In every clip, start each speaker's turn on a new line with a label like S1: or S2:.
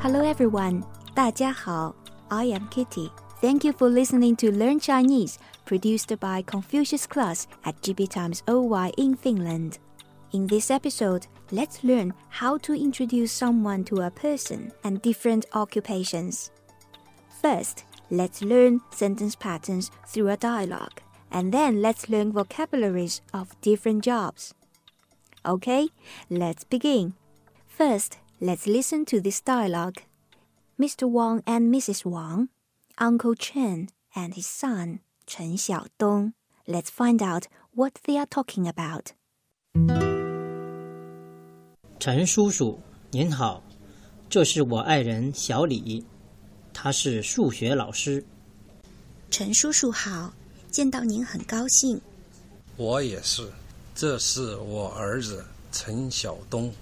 S1: Hello everyone, 大家好. I am Kitty. Thank you for listening to Learn Chinese, produced by Confucius Class at GB Times OY in Finland. In this episode, let's learn how to introduce someone to a person and different occupations. First, let's learn sentence patterns through a dialogue, and then let's learn vocabularies of different jobs. Okay, let's begin. First, let's listen to this dialogue. Mr. Wang and Mrs. Wang, Uncle Chen and his son, Chen Xiaodong. Let's find out what they are talking about.
S2: 陈叔叔您好，这是我爱人小李，他是数学老师。
S1: 陈叔叔好，见到您很高兴。
S3: 我也是，这是我儿子陈晓东。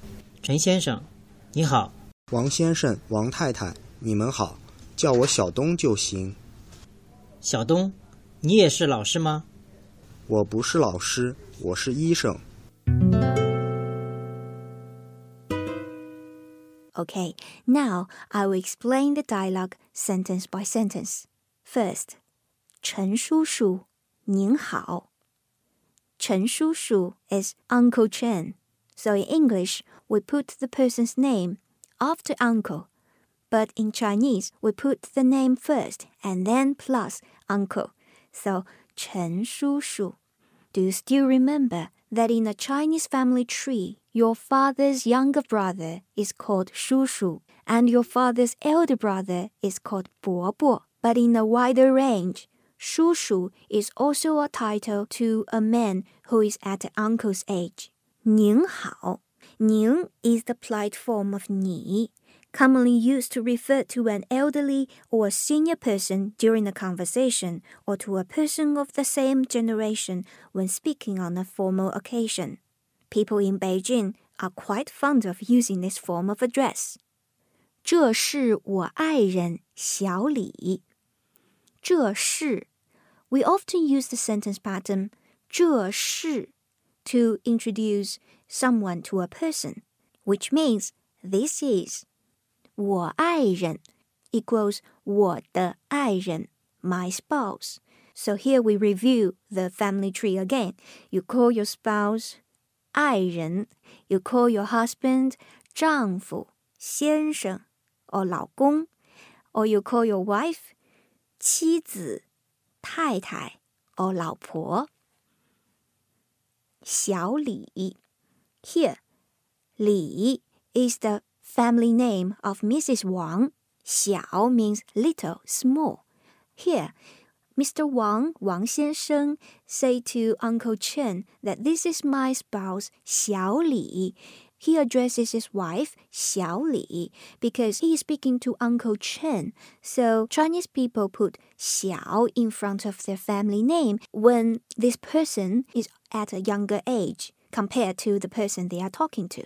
S2: 陈先生， 你好。
S4: 王先生、王太太，你们好，叫我小东就行。
S2: 小东，你也是老师吗？
S4: 我不是老师，我是医生。
S1: Okay, now I will explain the dialogue sentence by sentence. First, 陈叔叔，您好。陈叔叔 is Uncle Chen. So in English, we put the person's name after uncle, but in Chinese we put the name first and then plus uncle. So Chen Shu Shu. Do you still remember that in a Chinese family tree, your father's younger brother is called Shu Shu, and your father's elder brother is called Bo Bo. But in a wider range, Shu Shu is also a title to a man who is at uncle's age. 您好 Nin is the polite form of Ni, commonly used to refer to an elderly or senior person during a conversation or to a person of the same generation when speaking on a formal occasion. People in Beijing are quite fond of using this form of address. 这是我爱人小李。这是 we often use the sentence pattern 这是 to introduce someone to a person, which means this is 我爱人 equals 我的爱人 my spouse. So here we review the family tree again. You call your spouse 爱人, you call your husband 丈夫先生 or 老公 or you call your wife 妻子太太 or 老婆小李 here, Li is the family name of Mrs. Wang. Xiao means little, small. Here, Mr. Wang, Wang 先生, say to Uncle Chen that this is my spouse, Xiao Li. He addresses his wife, Xiao Li, because he is speaking to Uncle Chen. So Chinese people put Xiao in front of their family name when this person is at a younger age compared to the person they are talking to.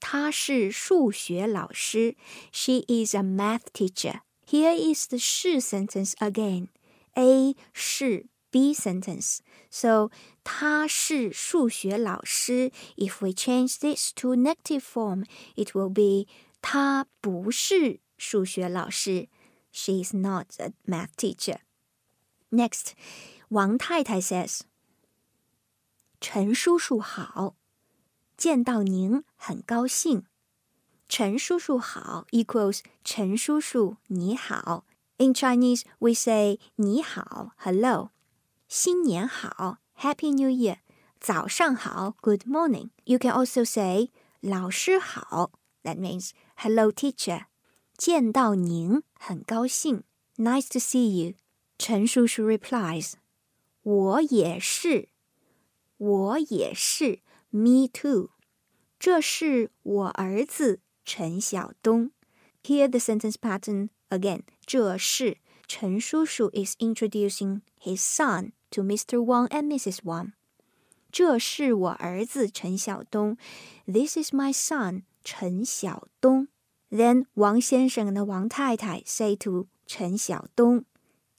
S1: 她是数学老师. She is a math teacher. Here is the 是 sentence again. A 是 B sentence. So 她是数学老师. If we change this to negative form, it will be 她不是数学老师. She is not a math teacher. Next, 王太太 says, 陈叔叔好，见到您很高兴。陈叔叔好 equals 陈叔叔你好。In Chinese, we say 你好 hello。新年好 Happy New Year。早上好 Good morning。You can also say 老师好 That means hello teacher。见到您很高兴。Nice to see you。陈叔叔 replies，我也是。我也是，Me too。这是我儿子陈晓东。Hear the sentence pattern again。这是陈叔叔 is introducing his son to Mr. Wang and Mrs. Wang。这是我儿子陈晓东。This is my son 陈晓东。Then 王先生 and 王太太 say to 陈晓东，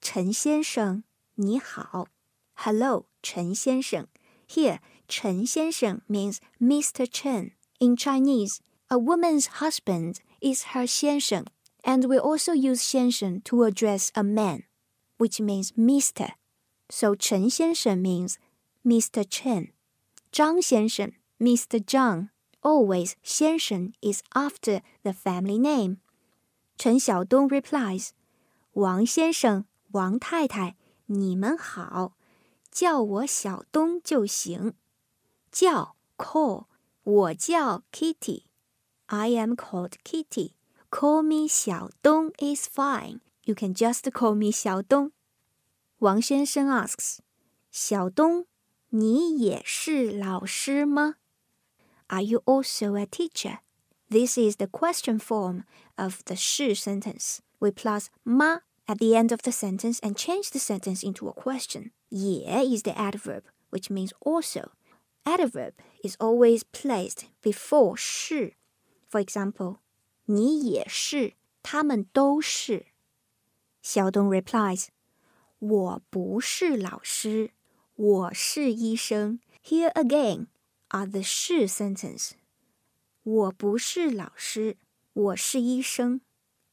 S1: 陈先生你好，Hello 陈先生。 Here, Chen 先生 means Mr. Chen. In Chinese, A woman's husband is her 先生, and we also use 先生 to address a man, which means Mr. So 陈先生 means Mr. Chen. 张先生 Mr. Zhang. Always 先生 is after the family name. 陈晓东 replies, 王先生、王太太，你们好， 叫我小东就行。叫 call，我叫 Kitty。I am called Kitty. Call me 小东 is fine. You can just call me 小东。王先生 asks, 小东，你也是老师吗？Are you also a teacher? This is the question form of the 是 sentence. We plus 吗 at the end of the sentence and change the sentence into a question. 也 is the adverb, which means also. Adverb is always placed before 是 for example, 你也是，他们都是。小东 replies, 我不是老师，我是医生。Here again are the 是 sentence. 我不是老师，我是医生。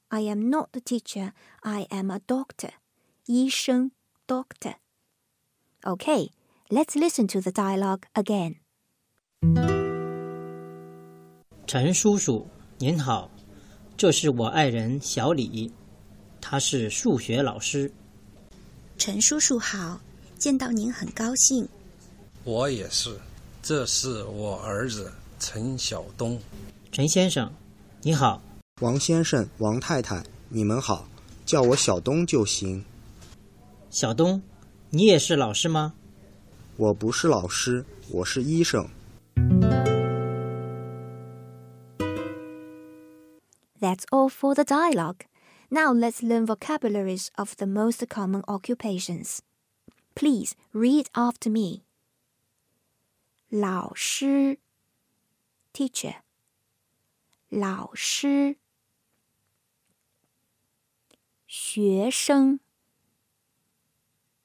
S1: I am not a teacher, I am a doctor. 医生 doctor. Okay, let's listen to the dialogue again.
S2: 陈叔叔您好，这是我爱人小李，他是数学老师。
S1: 陈叔叔好，见到您很高兴。
S3: 我也是，这是我儿子陈晓东。
S2: 陈先生，你好。
S4: 王先生、王太太，你们好，叫我小东就行。
S2: 小东，你也是老师吗？
S4: 我不是老师，我是医生。
S1: That's all for the dialogue. Now let's learn vocabularies of the most common occupations. Please read after me. 老师 teacher 老师学生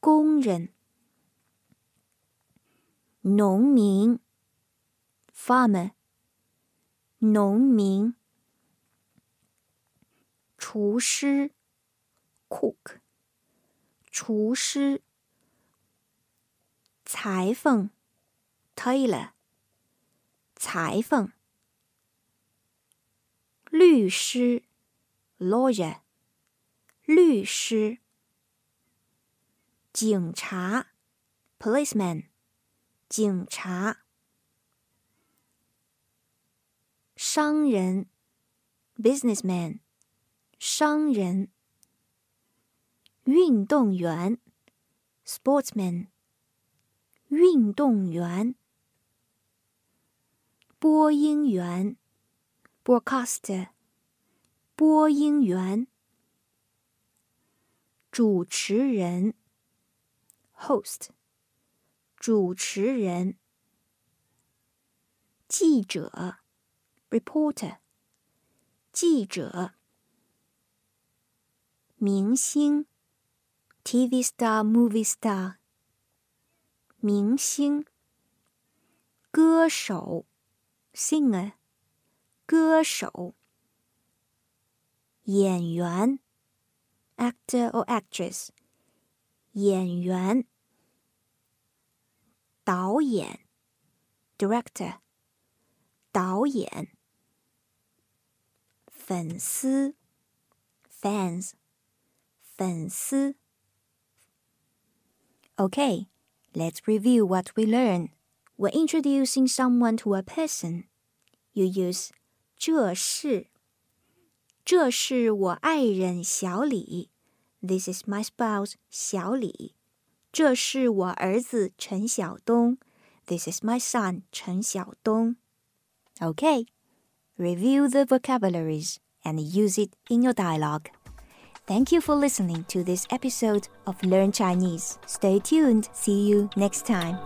S1: 工人、农民、farmer。农民、厨师 （cook）、厨师、裁缝 （tailor）、裁缝、律师 （lawyer）、律师、警察 （policeman）、警察。商人 businessman 商人运动员 sportsman 运动员播音员 broadcaster 播音员主持人 host 主持人记者 reporter 记者明星 TV star movie star 明星歌手 singer 歌手演员 actor or actress 演员导演 director 导演粉丝 fans 粉丝 Okay, let's review what we learned. When introducing someone to a person, you use 这是这是我爱人小李 This is my spouse 小李 这是我儿子陈晓东 This is my son 陈晓东 Okay, review the vocabularies, and use it in your dialogue. Thank you for listening to this episode of Learn Chinese. Stay tuned. See you next time.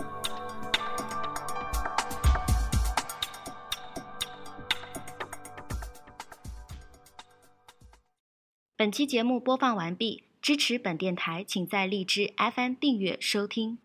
S5: 支持本电台，请在荔枝 FM 订阅收听。